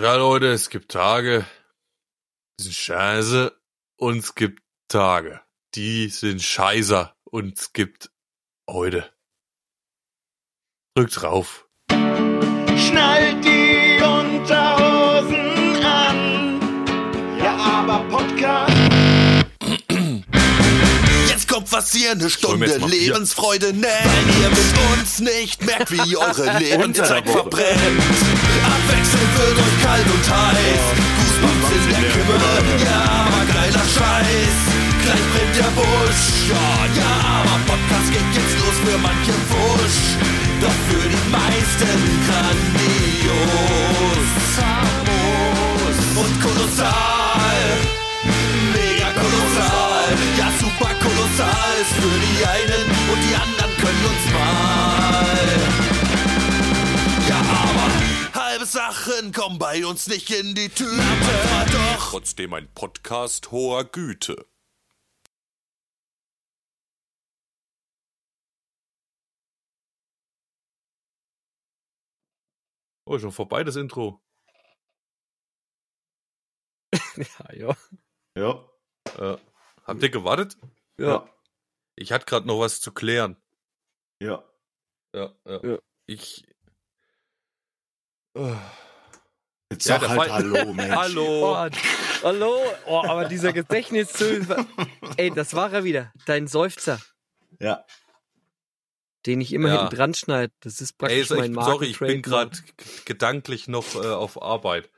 Ja, Leute, es gibt Tage, die sind scheiße und es gibt Tage, die sind scheißer und es gibt heute. Drückt drauf. Schnallt die Unterhosen kommt was ihr eine Stunde. Lebensfreude nennt. Weil ihr mit uns nicht merkt, wie eure Lebenszeit verbrennt. Abwechselnd wird euch kalt und heiß. Goosebumps in der Kimme. Ja, aber geiler Scheiß. Gleich brennt der Busch. Ja, ja, aber Podcast geht jetzt los für manche Wusch. Doch für die meisten grandios. Und kolossal. Kolossal ist für die einen und die anderen können uns mal. Ja, aber halbe Sachen kommen bei uns nicht in die Tüte. Doch Trotzdem ein Podcast hoher Güte. Oh, schon vorbei das Intro. Ja, ja. Ja. Äh, habt ihr gewartet? Ja. Ich hatte gerade noch was zu klären. Ja. Ja, ja. Ja. Ich. Oh. Jetzt Ja, sag halt Fall- Hallo, Mensch. Hallo. Oh, hallo. Oh, aber dieser Gedächtnis Ey, das war er wieder. Dein Seufzer, Ja. den ich immer Ja. hinten dran schneide. Das ist Ey, praktisch mein ich, Marken sorry, ich bin gerade gedanklich noch äh, auf Arbeit.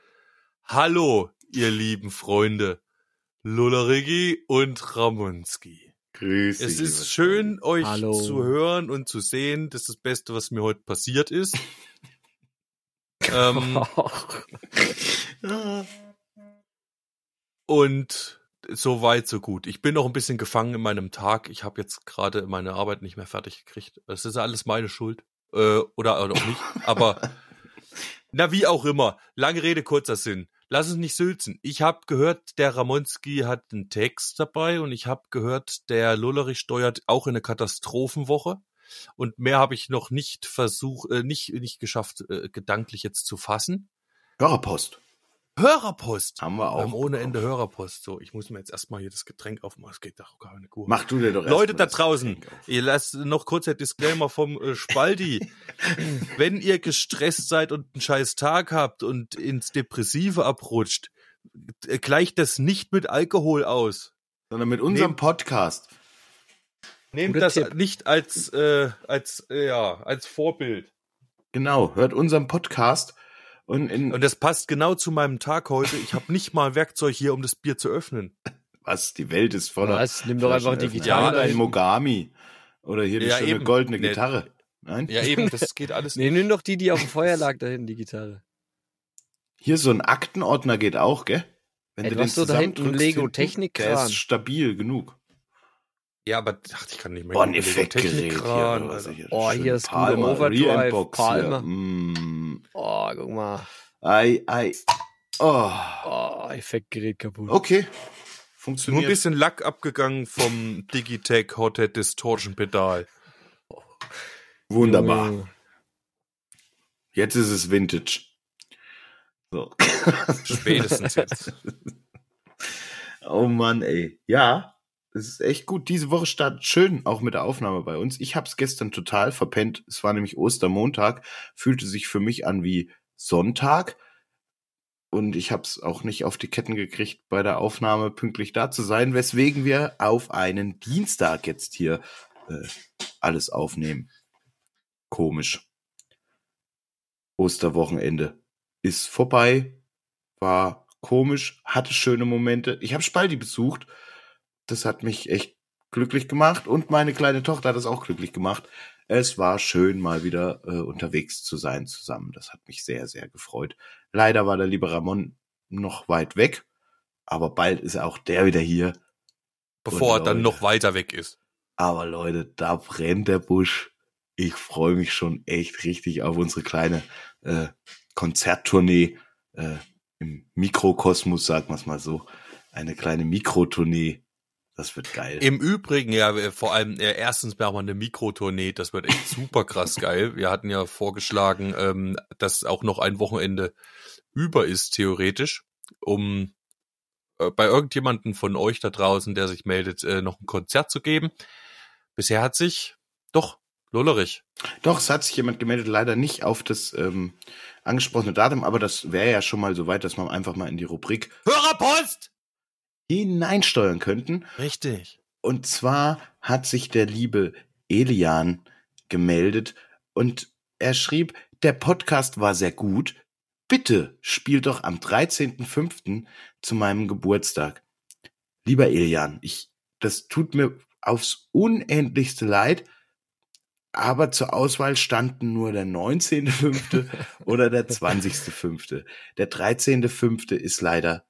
Hallo, ihr lieben Freunde. Lullerigi und Ramonski. Grüß dich. Es ist schön, euch Hallo. zu hören und zu sehen. Das ist das Beste, was mir heute passiert ist. ähm, und so weit, so gut. Ich bin noch ein bisschen gefangen in meinem Tag. Ich habe jetzt gerade meine Arbeit nicht mehr fertig gekriegt. Es ist alles meine Schuld. Äh, oder, oder auch nicht. Aber na, wie auch immer. Lange Rede, kurzer Sinn. Lass uns nicht sülzen. Ich habe gehört, der Ramonski hat einen Text dabei und ich habe gehört, der Lullerich steuert auch in eine Katastrophenwoche. Und mehr habe ich noch nicht versucht, äh, nicht, nicht geschafft, äh, gedanklich jetzt zu fassen. Hörerpost. Hörerpost. Haben wir Wir auch. haben ohne. Ende Hörerpost. So, ich muss mir jetzt erstmal hier das Getränk aufmachen. Es geht doch gar nicht gut. Mach du dir doch Leute da draußen, ihr lasst noch kurz der Disclaimer vom äh, Spaldi. Wenn ihr gestresst seid und einen scheiß Tag habt und ins Depressive abrutscht, äh, gleicht das nicht mit Alkohol aus. Sondern mit unserem Nehmt- Podcast. Nehmt Guter das Tipp. nicht als, äh, als, äh, ja, als Vorbild. Genau. Hört unseren Podcast. Und in, Und das passt genau zu meinem Tag heute. Ich habe nicht mal Werkzeug hier, um das Bier zu öffnen. was? Die Welt ist voller. Was? Nimm doch einfach Flaschenöffner. digital. Ja, ein ein- Mogami. Oder hier die Ja, schöne eben. goldene Nee. Gitarre. Nein? Ja, eben, das geht alles Nee, nimm doch die, die auf dem Feuer lag, da hinten, die Gitarre. Hier so ein Aktenordner geht auch, gell? Wenn Ey, du hast so da hinten Lego Technikkran. Der ist stabil genug. Ja, aber ach, ich kann nicht mehr. Boah, ein Effektgerät hier. Hier, Oh, hier ist Palmer, Overdrive, Re-Inbox hier. Palmer. Oh, guck mal. Ei, ei. Oh. Oh, Effektgerät kaputt. Okay. Nur Funktioniert. ein bisschen Lack abgegangen vom Digitech Hothead Distortion Pedal. Wunderbar. Junge. Jetzt ist es Vintage. So. Spätestens jetzt. Oh Mann, ey. Ja, es ist echt gut. Diese Woche startet schön, auch mit der Aufnahme bei uns. Ich hab's gestern total verpennt. Es war nämlich Ostermontag, fühlte sich für mich an wie Sonntag. Und ich hab's auch nicht auf die Ketten gekriegt, bei der Aufnahme pünktlich da zu sein, weswegen wir auf einen Dienstag jetzt hier äh, alles aufnehmen. Komisch. Osterwochenende ist vorbei, war komisch, hatte schöne Momente. Ich habe Spaldi besucht. Das hat mich echt glücklich gemacht und meine kleine Tochter hat es auch glücklich gemacht. Es war schön, mal wieder äh, unterwegs zu sein zusammen. Das hat mich sehr, sehr gefreut. Leider war der liebe Ramon noch weit weg, aber bald ist auch der wieder hier. Bevor er Und dann Leute. noch weiter weg ist. Aber Leute, da brennt der Busch. Ich freue mich schon echt richtig auf unsere kleine äh, Konzerttournee äh, im Mikrokosmos, sagen wir es mal so. Eine kleine Mikrotournee. Das wird geil. Im Übrigen, ja, vor allem, äh, erstens machen wir eine Mikrotournee, das wird echt super krass geil. Wir hatten ja vorgeschlagen, ähm, dass auch noch ein Wochenende über ist, theoretisch, um äh, bei irgendjemanden von euch da draußen, der sich meldet, äh, noch ein Konzert zu geben. Bisher hat sich, doch, Lollerich. Doch, es hat sich jemand gemeldet, leider nicht auf das ähm, angesprochene Datum, aber das wäre ja schon mal so weit, dass man einfach mal in die Rubrik Hörerpost! Hineinsteuern könnten. Richtig. Und zwar hat sich der liebe Elian gemeldet und er schrieb, der Podcast war sehr gut. Bitte spiel doch am 13.05. zu meinem Geburtstag. Lieber Elian, ich, das tut mir aufs unendlichste leid, aber zur Auswahl standen nur der 19.05. oder der 20.05. Der 13.05. ist leider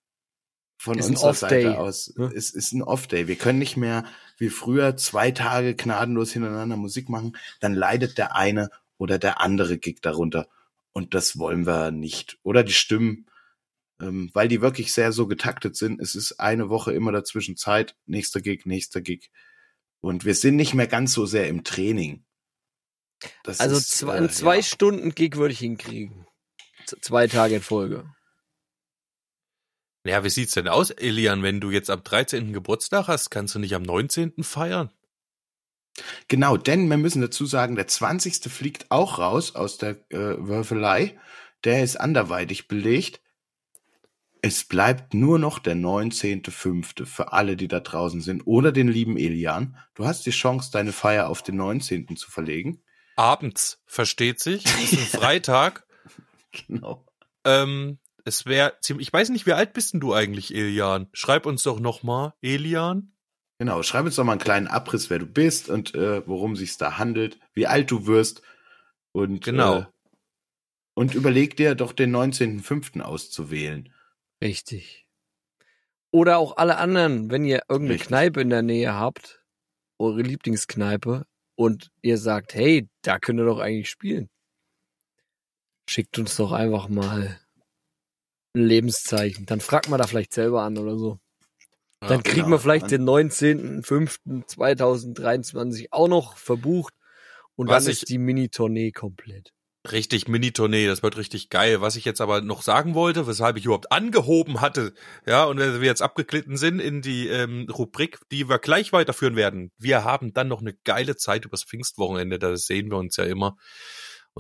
von Ist unserer Seite aus, ne? es ist ein Off-Day. Wir können nicht mehr wie früher zwei Tage gnadenlos hintereinander Musik machen, dann leidet der eine oder der andere Gig darunter. Und das wollen wir nicht. Oder die Stimmen, ähm, weil die wirklich sehr so getaktet sind. Es ist eine Woche immer dazwischen Zeit, nächster Gig, nächster Gig. Und wir sind nicht mehr ganz so sehr im Training. Das Also ist, zwei, äh, einen zwei ja. Stunden Gig würde ich hinkriegen. Z zwei Tage in Folge. Ja, wie sieht's denn aus, Elian, wenn du jetzt am 13. Geburtstag hast, kannst du nicht am 19. feiern? Genau, denn wir müssen dazu sagen, der 20. fliegt auch raus aus der äh, Würfelei. Der ist anderweitig belegt. Es bleibt nur noch der 19.05. für alle, die da draußen sind. Oder den lieben Elian. Du hast die Chance, deine Feier auf den 19. zu verlegen. Abends, versteht sich, ist ein Freitag. Genau. Ähm, es wäre ziemlich, ich weiß nicht, wie alt bist denn du eigentlich, Elian? Schreib uns doch noch mal, Elian. Genau, schreib uns doch mal einen kleinen Abriss, wer du bist und äh, worum sich's da handelt, wie alt du wirst. Und, Genau. Äh, und überleg dir doch den 19.05. auszuwählen. Richtig. Oder auch alle anderen, wenn ihr irgendeine Richtig. Kneipe in der Nähe habt, eure Lieblingskneipe, und ihr sagt, hey, da könnt ihr doch eigentlich spielen. Schickt uns doch einfach mal Lebenszeichen. Dann fragt man da vielleicht selber an oder so. Dann Ja, kriegen genau. wir vielleicht den 19.05.2023 auch noch verbucht. Und Was dann ist die Mini-Tournee komplett. Richtig Mini-Tournee, das wird richtig geil. Was ich jetzt aber noch sagen wollte, weshalb ich überhaupt angehoben hatte, ja, und wir jetzt abgeglitten sind in die ähm, Rubrik, die wir gleich weiterführen werden. Wir haben dann noch eine geile Zeit übers Pfingstwochenende, da sehen wir uns ja immer.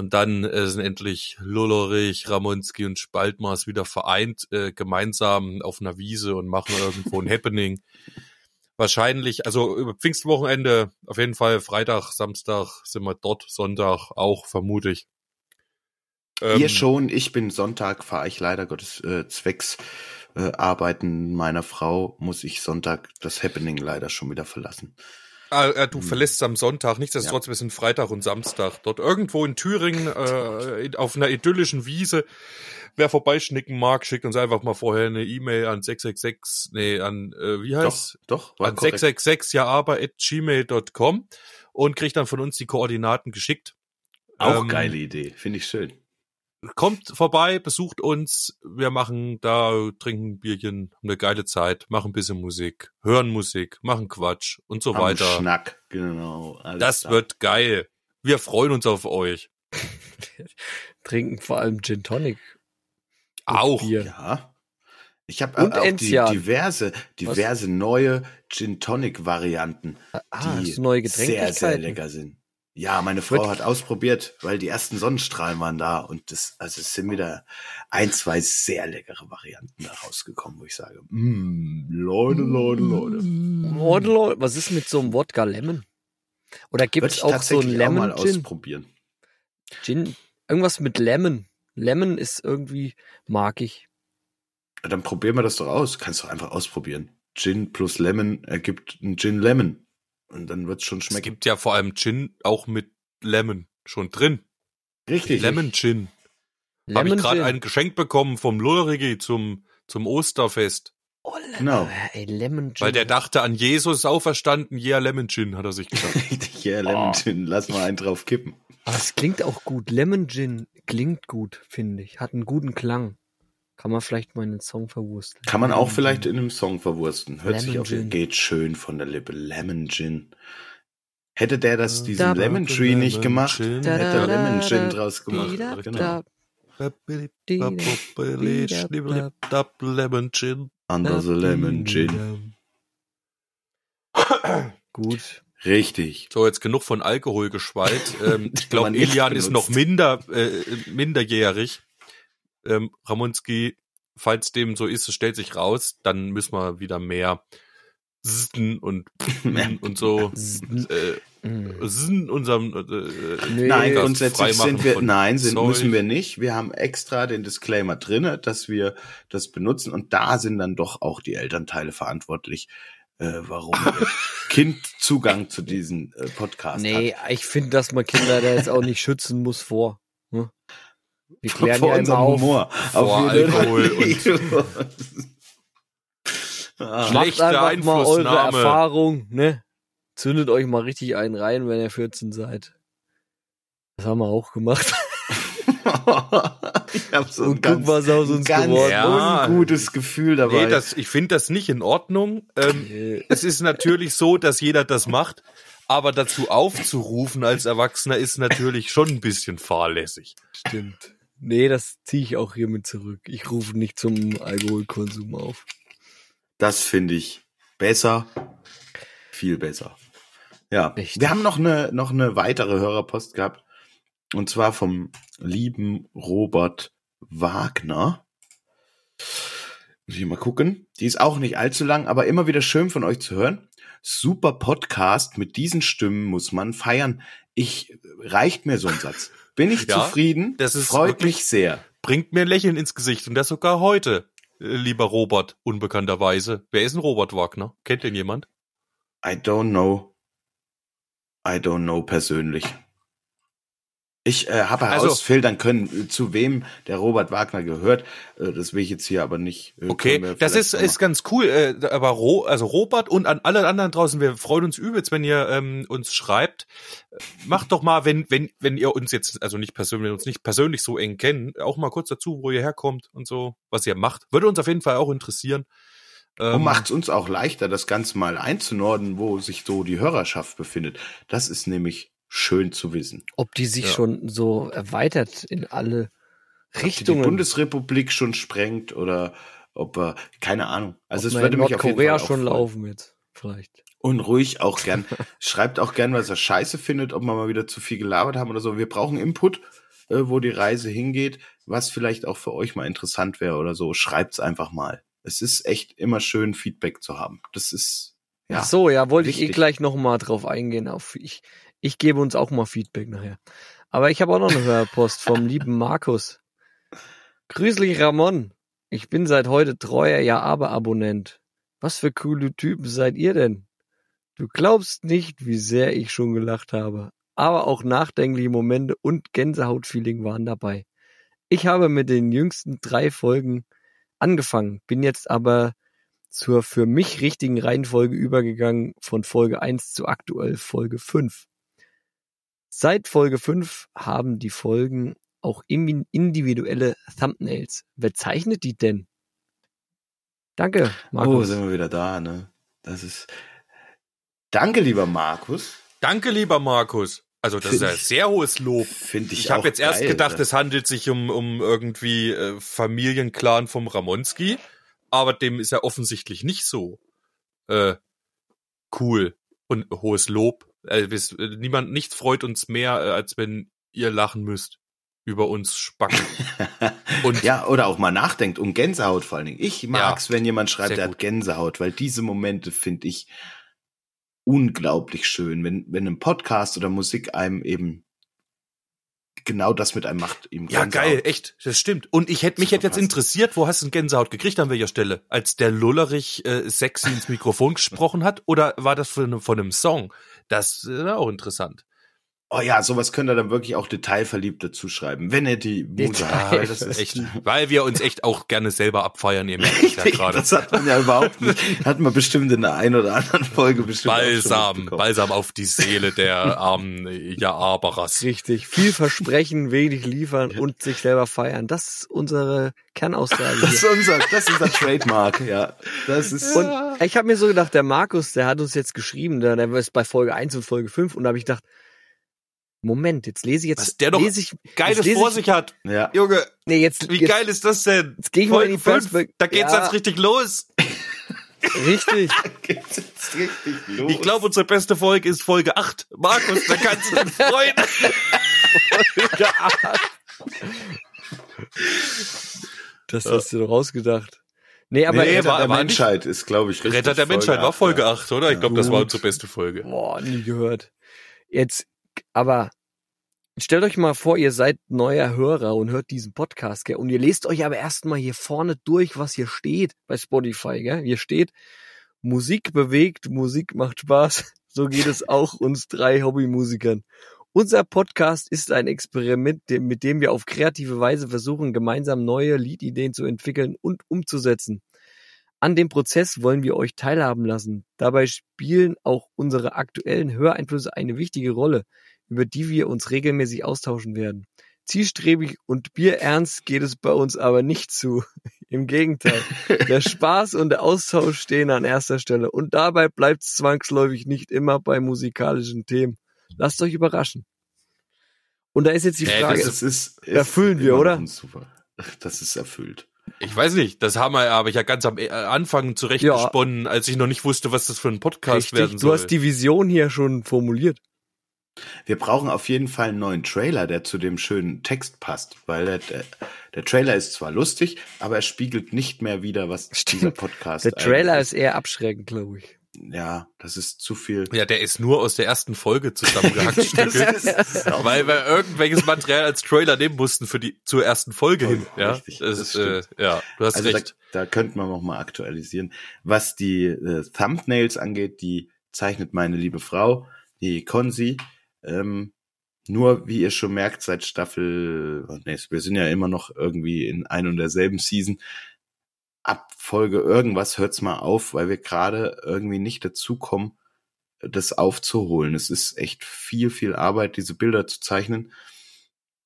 Und dann äh, sind endlich Lullerich, Ramonski und Spaltmaß wieder vereint, äh, gemeinsam auf einer Wiese und machen irgendwo ein Happening. Wahrscheinlich, also über Pfingstwochenende, auf jeden Fall Freitag, Samstag sind wir dort, Sonntag auch, vermute ich. Ähm, Ihr schon, ich bin Sonntag, fahre ich leider Gottes äh, zwecks äh, Arbeiten meiner Frau, muss ich Sonntag das Happening leider schon wieder verlassen. Ah, äh, du Hm. verlässt am Sonntag, nichtsdestotrotz, wir sind Freitag und Samstag. Dort irgendwo in Thüringen, äh, auf einer idyllischen Wiese. Wer vorbeischnicken mag, schickt uns einfach mal vorher eine E-Mail an 666, nee, an, äh, wie heißt? Doch, doch, An korrekt. 666 ja aber at gmail.com und kriegt dann von uns die Koordinaten geschickt. Auch Ähm, geile Idee, finde ich schön. Kommt vorbei, besucht uns. Wir machen da, trinken ein Bierchen, haben eine geile Zeit, machen ein bisschen Musik, hören Musik, machen Quatsch und so Am weiter. Schnack, genau. alles Das klar. wird geil. Wir freuen uns auf euch. Trinken vor allem Gin Tonic. Auch. Bier. Ja. Ich habe Und auch die, diverse, diverse neue Gin Tonic Varianten, Ah, die neue sehr, sehr lecker sind. Ja, meine Frau hat ausprobiert, weil die ersten Sonnenstrahlen waren da und das, also es sind wieder ein, zwei sehr leckere Varianten da rausgekommen, wo ich sage, mm, Leute, Leute, Leute. Leute, Leute, was ist mit so einem Wodka Lemon? Oder gibt es auch so tatsächlich ein auch mal Lemon Gin? ausprobieren. Gin? Irgendwas mit Lemon. Lemon ist irgendwie, mag ich. Dann probieren wir das doch aus. Kannst doch einfach ausprobieren. Gin plus Lemon ergibt ein Gin Lemon. Und dann wird's schon Es schmecken. gibt ja vor allem Gin auch mit Lemon schon drin. Richtig. Lemon Gin. Habe Lemon ich gerade ein Geschenk bekommen vom Lullerigi zum, zum Osterfest. Oh, Genau. Ey, Lemon Gin. Weil der dachte an Jesus auferstanden, yeah, Lemon Gin, hat er sich gedacht. Richtig, ja, Lemon Gin. Lass mal einen drauf kippen. Aber es klingt auch gut. Lemon Gin klingt gut, finde ich. Hat einen guten Klang. Kann man vielleicht mal einen Song verwursteln. Kann man auch Lemon vielleicht Gin. in einem Song verwursten. Hört sich Lemon auf Gin. geht schön von der Lippe. Lemon Gin. Hätte der das, diesen Da- Lemon Tree nicht Lemon gemacht, Gin. hätte er Lemon Gin draus gemacht. Da, Genau. da, Lemon Gin. Under the Lemon Gin. Gut. Richtig. So, jetzt genug von Alkohol geschwallt. Ähm, ich glaube, nicht Elian ist noch minder, äh, minderjährig. Ähm, Ramonski, falls dem so ist, es stellt sich raus, dann müssen wir wieder mehr Zn und und so äh. Zn unserem äh, Nee, Nein, das grundsätzlich sind wir, nein, sind, Zeug. müssen wir nicht. Wir haben extra den Disclaimer drinne, dass wir das benutzen und da sind dann doch auch die Elternteile verantwortlich, äh, warum Kind Zugang zu diesen äh, Podcast Nee, hat. ich finde, dass man Kinder da jetzt auch nicht schützen muss vor. Wir klären Vor ja immer auf. Humor. Vor jeden Alkohol Fall. Ah. Macht Schlechte einfach mal eure Einflussnahme. Erfahrung, ne? Zündet euch mal richtig einen rein, wenn ihr 14 seid. Das haben wir auch gemacht. ich hab so ein Und guck, ganz, was aus uns ganz geworden Ja. ungutes Gefühl dabei. Nee, das, ich finde das nicht in Ordnung. Ähm, es ist natürlich so, dass jeder das macht, aber dazu aufzurufen als Erwachsener ist natürlich schon ein bisschen fahrlässig. Stimmt. Nee, das ziehe ich auch hiermit zurück. Ich rufe nicht zum Alkoholkonsum auf. Das finde ich besser. Viel besser. Ja. Richtig. Wir haben noch eine, noch eine weitere Hörerpost gehabt. Und zwar vom lieben Robert Wagner. Muss ich mal gucken. Die ist auch nicht allzu lang, aber immer wieder schön von euch zu hören. Super Podcast. Mit diesen Stimmen muss man feiern. Ich, reicht mir so ein Satz. Bin ich Ja, zufrieden? das ist Freut wirklich- mich sehr. Bringt mir ein Lächeln ins Gesicht und das sogar heute, äh, lieber Robert, unbekannterweise. Wer ist ein Robert Wagner? Kennt den jemand? I don't know. I don't know persönlich. Ich äh, habe Also- herausfiltern können, äh, zu wem der Robert Wagner gehört. Äh, das will ich jetzt hier aber nicht. äh, Okay, das ist, ist ganz cool. Aber Ro, also Robert und an alle anderen draußen, wir freuen uns übelst, wenn ihr ähm, uns schreibt. Macht doch mal, wenn, wenn, wenn ihr uns jetzt, also nicht persönlich, uns nicht persönlich so eng kennen, auch mal kurz dazu, wo ihr herkommt und so, was ihr macht. Würde uns auf jeden Fall auch interessieren. Und Ähm, macht es uns auch leichter, das Ganze mal einzunorden, wo sich so die Hörerschaft befindet. Das ist nämlich schön zu wissen. Ob die sich Ja. schon so erweitert in alle Ob die, die Richtungen. Bundesrepublik schon sprengt oder ob wir, keine Ahnung. Also Ob es würde mich auf jeden Fall schon laufen jetzt. Vielleicht. Und ruhig auch gern. Schreibt auch gern, was er scheiße findet, ob wir mal wieder zu viel gelabert haben oder so. Wir brauchen Input, äh, wo die Reise hingeht, was vielleicht auch für euch mal interessant wäre oder so. Schreibt's einfach mal. Es ist echt immer schön, Feedback zu haben. Das ist, ja. Ach so, ja, wollte ich eh gleich noch mal drauf eingehen. Auf ich, ich gebe uns auch mal Feedback nachher. Aber ich habe auch noch eine Hörpost vom lieben Markus. Grüß dich, Ramon. Ich bin seit heute treuer Ja-Aber-Abonnent. Was für coole Typen seid ihr denn? Du glaubst nicht, wie sehr ich schon gelacht habe. Aber auch nachdenkliche Momente und Gänsehautfeeling waren dabei. Ich habe mit den jüngsten drei Folgen angefangen, bin jetzt aber zur für mich richtigen Reihenfolge übergegangen von Folge 1 zu aktuell Folge 5. Seit Folge 5 haben die Folgen auch individuelle Thumbnails. Wer zeichnet die denn? Danke, Oh, Markus. sind wir wieder da, ne? Das ist. Danke, lieber Markus. danke, lieber Markus. Also das Find ist ja ich- sehr hohes Lob. Finde ich Ich habe jetzt erst geil, gedacht, ne? es handelt sich um, um irgendwie äh, Familienclan vom Ramonski, aber dem ist ja offensichtlich nicht so äh, cool und hohes Lob. Äh, bis, äh, niemand, nichts freut uns mehr, äh, als wenn ihr lachen müsst über uns Spacken. Und ja, oder auch mal nachdenkt und Gänsehaut vor allen Dingen. Ich mag's, wenn jemand schreibt, er gut. hat Gänsehaut, weil diese Momente finde ich unglaublich schön, wenn, wenn ein Podcast oder Musik einem eben genau das mit einem macht. Ihm ja, Gänsehaut. geil, echt, das stimmt. Und ich hätte mich hätte jetzt interessiert, wo hast du Gänsehaut gekriegt an welcher Stelle? Als der Lullerich äh, sexy ins Mikrofon gesprochen hat? Oder war das von, von einem Song? Das ist auch interessant. Oh ja, sowas könnt ihr dann wirklich auch detailverliebt dazu schreiben, wenn ihr die Muse habt. Weil das ist echt, weil wir uns echt auch gerne selber abfeiern, ihr merkt es ja gerade. Das hat man ja überhaupt nicht. Hat man bestimmt in der einen oder anderen Folge bestimmt. Balsam. Balsam auf die Seele der armen Ja-Aberas. Richtig. Viel versprechen, wenig liefern und sich selber feiern. Das ist unsere Kernaussage. Das ist unser, das ist unser Trademark, ja. Das ist, Und ich habe mir so gedacht, der Markus, der hat uns jetzt geschrieben, der, der ist bei Folge 1 und Folge 5 und da habe ich gedacht, Moment, jetzt lese ich jetzt, Was der doch lese ich, Geiles lese vor ich, sich hat. ja. Junge, Nee, jetzt, wie jetzt, geil ist das denn? Jetzt geh ich mal in die Folge fünf, Da geht's Ja. jetzt richtig los. richtig. Geht's jetzt richtig los. Ich glaube, unsere beste Folge ist Folge 8. Markus, da kannst du dich freuen. Das hast du doch ausgedacht. Nee, aber nee, Retter war- der war Menschheit ist, glaube ich, richtig. Retter der Menschheit war Folge ja. 8, oder? Ich glaube, das war unsere beste Folge. Boah, nie gehört. Jetzt, aber stellt euch mal vor, ihr seid neuer Hörer und hört diesen Podcast, gell? Und ihr lest euch aber erstmal hier vorne durch, was hier steht bei Spotify, gell? Hier steht, Musik bewegt, Musik macht Spaß. So geht es auch uns drei Hobbymusikern. Unser Podcast ist ein Experiment, mit dem wir auf kreative Weise versuchen, gemeinsam neue Liedideen zu entwickeln und umzusetzen. An dem Prozess wollen wir euch teilhaben lassen. Dabei spielen auch unsere aktuellen Höreinflüsse eine wichtige Rolle, über die wir uns regelmäßig austauschen werden. Zielstrebig und bierernst geht es bei uns aber nicht zu. Im Gegenteil. Der Spaß und der Austausch stehen an erster Stelle. Und dabei bleibt es zwangsläufig nicht immer bei musikalischen Themen. Lasst euch überraschen. Und da ist jetzt die Äh, Frage, Das ist, ist Erfüllen wir, immer noch oder? Super. Das ist erfüllt. Ich weiß nicht, das haben wir, habe ich ja ganz am äh, Anfang zurechtgesponnen, als ich noch nicht wusste, was das für ein Podcast werden richtig, soll. du hast die Vision hier schon formuliert. Wir brauchen auf jeden Fall einen neuen Trailer, der zu dem schönen Text passt, weil der, der, der Trailer ist zwar lustig, aber er spiegelt nicht mehr wieder, was dieser Podcast Der Trailer ist eher abschreckend, glaube ich. Ja, das ist zu viel. ja, der ist nur aus der ersten Folge zusammengehackt weil wir irgendwelches Material als Trailer nehmen mussten für die zur ersten Folge hin. Ja, Richtig, das, das äh, ja, du hast Also da, recht. da könnte man noch mal aktualisieren. Was die äh, Thumbnails angeht, die zeichnet meine liebe Frau, die Konzi. Ähm, nur, wie ihr schon merkt, seit Staffel, nee, wir sind ja immer noch irgendwie in ein und derselben Season. Ab Folge irgendwas hört's mal auf, weil wir gerade irgendwie nicht dazukommen, das aufzuholen. Es ist echt viel, viel Arbeit, diese Bilder zu zeichnen.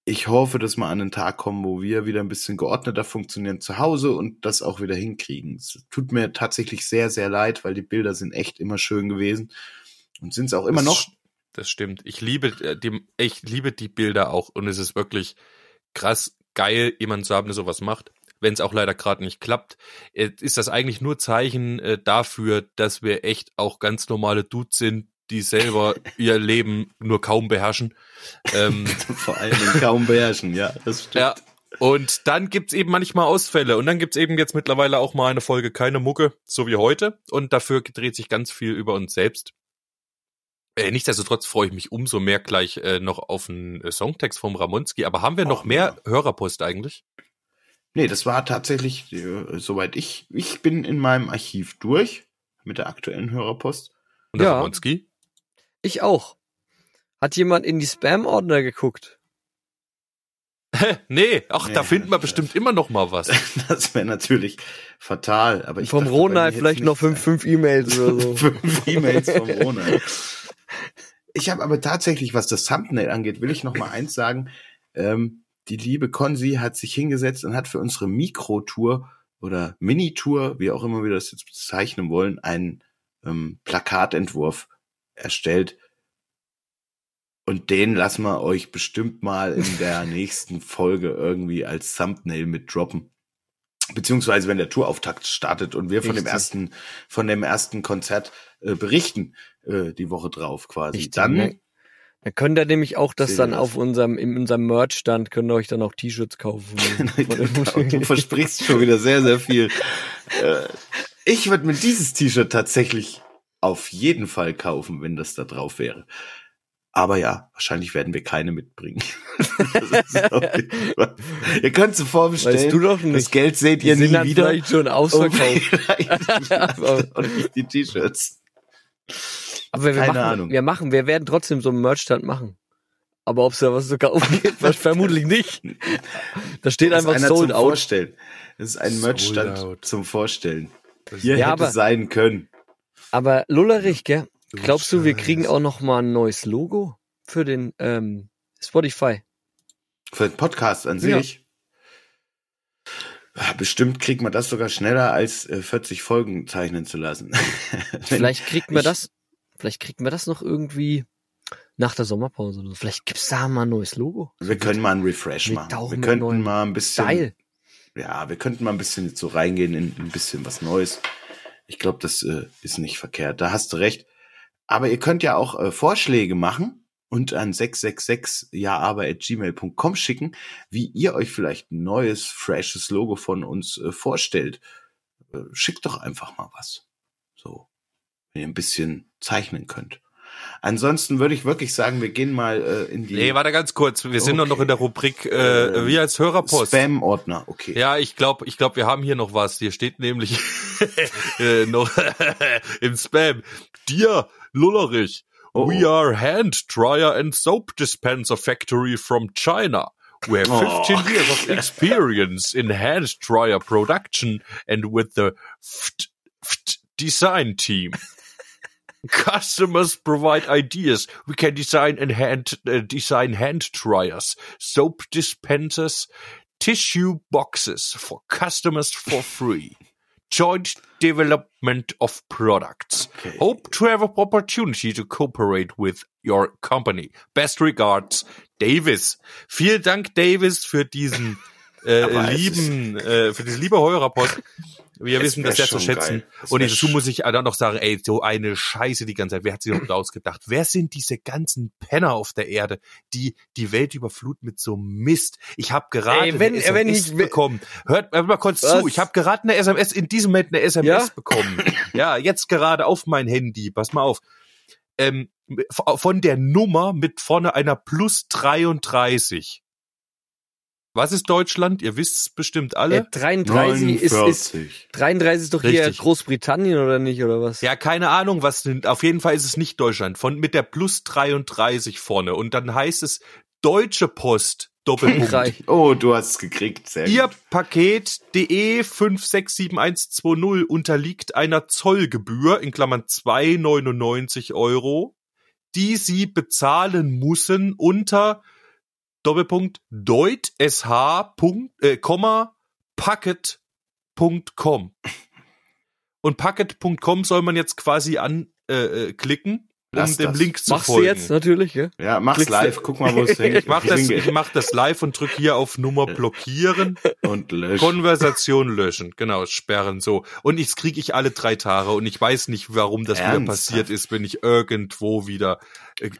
Ich hoffe, dass wir an den Tag kommen, wo wir wieder ein bisschen geordneter funktionieren zu Hause und das auch wieder hinkriegen. Es tut mir tatsächlich sehr, sehr leid, weil die Bilder sind echt immer schön gewesen und sind es auch immer Das noch. Das stimmt. Ich liebe äh, die, ich liebe die Bilder auch und es ist wirklich krass geil, jemand zu haben, der sowas macht. Wenn es auch leider gerade nicht klappt, äh, ist das eigentlich nur Zeichen äh, dafür, dass wir echt auch ganz normale Dudes sind, die selber ihr Leben nur kaum beherrschen. Ähm, Vor allen Dingen kaum beherrschen, ja, das stimmt. ja. Und dann gibt's eben manchmal Ausfälle. Und dann gibt's eben jetzt mittlerweile auch mal eine Folge keine Mucke, so wie heute. Und dafür dreht sich ganz viel über uns selbst. Äh, nichtsdestotrotz freue ich mich umso mehr gleich äh, noch auf einen äh, Songtext vom Ramonski. Aber haben wir noch Oh, mehr Hörerpost eigentlich? Nee, das war tatsächlich, äh, soweit ich, ich bin in meinem Archiv durch mit der aktuellen Hörerpost. Und der Ja. Ramonski? Ich auch. Hat jemand in die Spam-Ordner geguckt? Hä? nee, ach, da Nee, finden wir bestimmt immer noch mal was. Das wäre natürlich fatal. Aber ich Vom Ronald vielleicht noch fünf, fünf E-Mails oder so. fünf E-Mails vom Ronald. Ich habe aber tatsächlich, was das Thumbnail angeht, will ich noch mal eins sagen. Ähm, die liebe Konzi hat sich hingesetzt und hat für unsere Mikrotour oder Minitour, wie auch immer wir das jetzt bezeichnen wollen, einen ähm, Plakatentwurf erstellt. Und den lassen wir euch bestimmt mal in der nächsten Folge irgendwie als Thumbnail mit droppen. Beziehungsweise wenn der Tourauftakt startet und wir von dem Richtig. ersten, von dem ersten Konzert äh, berichten, äh, die Woche drauf quasi. Richtig, Dann, ne? Dann könnt ihr nämlich auch das dann wir auf unserem, in unserem Merch-Stand, könnt ihr euch dann auch T-Shirts kaufen. du versprichst schon wieder sehr, sehr viel. Äh, ich würde mir dieses T-Shirt tatsächlich auf jeden Fall kaufen, wenn das da drauf wäre. Aber ja, wahrscheinlich werden wir keine mitbringen. Das ihr könnt es vorbestellen. Weißt du doch Das nicht. Geld seht Die ihr sind nie wieder. vielleicht schon ausverkauft. vielleicht und nicht die T-Shirts. Aber wir Keine machen, Ahnung. wir machen, wir werden trotzdem so einen Merch-Stand machen. Aber ob es da was zu kaufen gibt, was vermutlich nicht. Da steht Das einfach sold zum out. Vorstellen. Das ist ein Merchstand zum Vorstellen. Hier Ja, hätte aber- sein können. Aber Lullerich, gell? Glaubst du, wir kriegen auch noch mal ein neues Logo für den ähm, Spotify? Für den Podcast an sich. Ja, bestimmt kriegt man das sogar schneller als äh, 40 Folgen zeichnen zu lassen. Vielleicht kriegt man ich- das, vielleicht kriegt man das noch irgendwie nach der Sommerpause oder so. Vielleicht gibt's da mal ein neues Logo. Wir können mal einen Refresh machen. Wir könnten mal ein bisschen, Style. ja, wir könnten mal ein bisschen jetzt so reingehen in ein bisschen was Neues. Ich glaube, das äh, ist nicht verkehrt. Da hast du recht. Aber ihr könnt ja auch äh, Vorschläge machen und an 666jaaber.gmail.com schicken, wie ihr euch vielleicht ein neues, freshes Logo von uns äh, vorstellt. Äh, schickt doch einfach mal was. So, wenn ihr ein bisschen zeichnen könnt. Ansonsten würde ich wirklich sagen, wir gehen mal äh, in die Nee, warte ganz kurz. Wir sind doch noch Okay. in der Rubrik, äh, Ähm, wie als Hörerpost. Spam-Ordner. Okay. Ja, ich glaube, ich glaube, wir haben hier noch was. Hier steht nämlich äh, noch im Spam. Dir, Lullerich, Oh, we oh. are hand dryer and soap dispenser factory from China. We have 15 Oh. years of experience in hand dryer production and with the design team. Customers provide ideas. We can design and hand uh, design hand dryers, soap dispensers, tissue boxes for customers for free. Joint development of products. Okay. Hope to have an opportunity to cooperate with your company. Best regards, Davis. Vielen Dank, Davis, für diesen äh, lieben, äh, für diese liebe Hörerpost. Wir Es wissen das sehr zu schätzen. Und dazu muss ich dann noch sagen, ey, so eine Scheiße die ganze Zeit. Wer hat sich überhaupt ausgedacht? Wer sind diese ganzen Penner auf der Erde, die die Welt überfluten mit so Mist? Ich habe gerade Ey, wenn- eine SMS wenn ich- bekommen. Hört hört mal kurz Was? zu. Ich habe gerade eine SMS, in diesem Moment eine SMS Ja? bekommen. Ja, jetzt gerade auf mein Handy. Pass mal auf. Ähm, von der Nummer mit vorne einer plus 33. Was ist Deutschland? Ihr wisst es bestimmt alle. Äh, 33 ist, ist 49. 33 ist doch hier Richtig. Großbritannien oder nicht oder was? Ja, keine Ahnung, was sind. Auf jeden Fall ist es nicht Deutschland. Von mit der plus 33 vorne. Und dann heißt es Deutsche Post Doppelpunkt. Oh, du hast es gekriegt. Sehr Ihr gut. Paket DE 567120 unterliegt einer Zollgebühr in Klammern 2,99 Euro, die Sie bezahlen müssen unter Doppelpunkt deut sh. Äh, Komma, packet.com. Und packet.com soll man jetzt quasi anklicken, äh, klicken, um Lass dem das. Link zu Machst du folgen. jetzt natürlich, ja? Ja, mach's Klickst du- live. Guck mal, wo es hängt. Ich mach das, ich mach das live und drück hier auf Nummer blockieren. und lösch. Konversation löschen, genau, sperren, so. Und jetzt kriege ich alle drei Tage und ich weiß nicht, warum das wieder Ernsthaft? passiert ist, wenn ich irgendwo wieder, äh,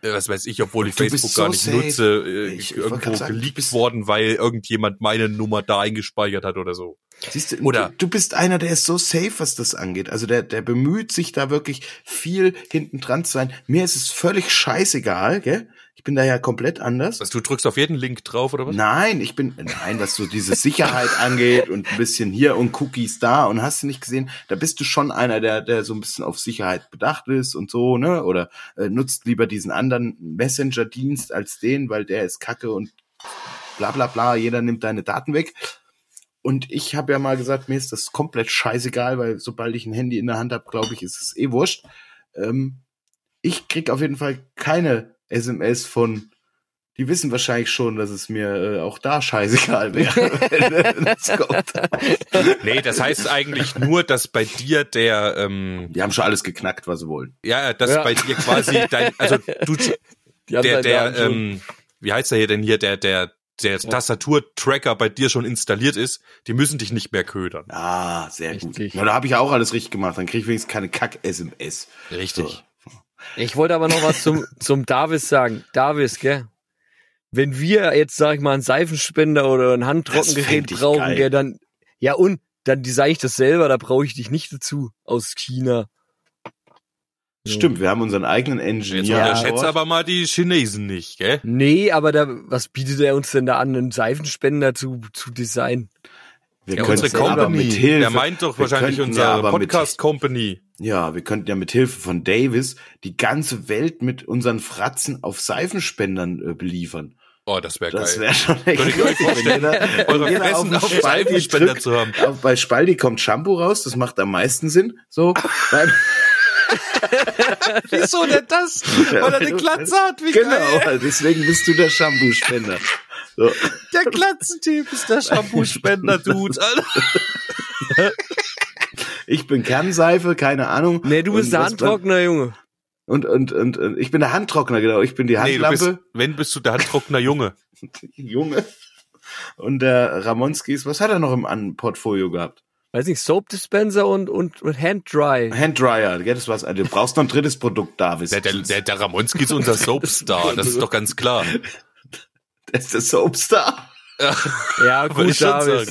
was weiß ich, obwohl ich Du Facebook gar so nicht safe. nutze, äh, Ich- ich irgendwo sagen, du geleakt worden, weil irgendjemand meine Nummer da eingespeichert hat oder so. Siehst du, Oder- du, du bist einer, der ist so safe, was das angeht. Also der, der bemüht sich da wirklich viel hinten dran zu sein. Mir ist es völlig scheißegal, gell? Ich bin da ja komplett anders. Was, du drückst auf jeden Link drauf oder was? Nein, ich bin, nein, was so diese Sicherheit angeht und ein bisschen hier und Cookies da und hast du nicht gesehen, da bist du schon einer, der, der so ein bisschen auf Sicherheit bedacht ist und so, ne? Oder äh, nutzt lieber diesen anderen Messenger-Dienst als den, weil der ist kacke und bla bla bla, jeder nimmt deine Daten weg. Und ich habe ja mal gesagt, mir ist das komplett scheißegal, weil sobald ich ein Handy in der Hand habe, glaube ich, ist es eh wurscht. Ähm, ich krieg auf jeden Fall keine SMS von die wissen wahrscheinlich schon, dass es mir äh, auch da scheißegal wäre, wenn das kommt. Nee, das heißt eigentlich nur, dass bei dir der, ähm, Die haben schon alles geknackt, was sie wollen. ja, dass Ja. bei dir quasi dein, also du, der, der, schon. ähm, wie heißt der hier denn hier, der, der, der Tastaturtracker bei dir schon installiert ist, die müssen dich nicht mehr ködern. Ah, sehr Richtig. gut. Na, da habe ich auch alles richtig gemacht. Dann kriege ich wenigstens keine Kack-SMS. Richtig. Ich wollte aber noch was zum, zum Davis sagen. Davis, gell? Wenn wir jetzt, sag ich mal, einen Seifenspender oder ein Handtrockengerät brauchen, geil. gell, dann, ja und, dann design ich das selber, da brauche ich dich nicht dazu, aus China. Stimmt, wir haben unseren eigenen Jetzt Engineer. unterschätze aber mal die Chinesen nicht, gell? Nee, aber da, was bietet er uns denn da an, einen Seifenspender zu, zu designen? Wir Ja, könnten unsere Company. mit Hilfe, Der meint doch wahrscheinlich unsere ja aber mit- Podcast Company. Ja, wir könnten ja mit Hilfe von Davis die ganze Welt mit unseren Fratzen auf Seifenspendern äh, beliefern. Oh, das wäre Das geil. wäre schon echt Könnt ihr euch vorstellen, jeder- Eure Fressen auf Spalti Seifenspender drückt. zu haben. Bei Spaldi kommt Shampoo raus, das macht am meisten Sinn. So, Wieso denn das? Weil er eine Glatze hat, wie genau, geil. deswegen bist du der Shampoo-Spender. So. Der Glatzentyp ist der Shampoo-Spender-Dude. Alter. Ich bin Kernseife, keine Ahnung. Nee, du bist Und der Handtrockner, Junge. Und, und, und, und ich bin der Handtrockner, genau. Ich bin die Nee, du Handlampe. bist, wenn bist du der handtrockner Junge. Junge. Und der Ramonskis, was hat er noch im An Portfolio gehabt? Weiß nicht, Soap Dispenser und, und, und Hand Dry. Handdryer, gell, das war's. Du brauchst noch ein drittes Produkt, Davis. Der, der, der, der Ramonski ist unser Soapstar, das ist doch ganz klar. Das ist der Soapstar. Ja, gut, sagen.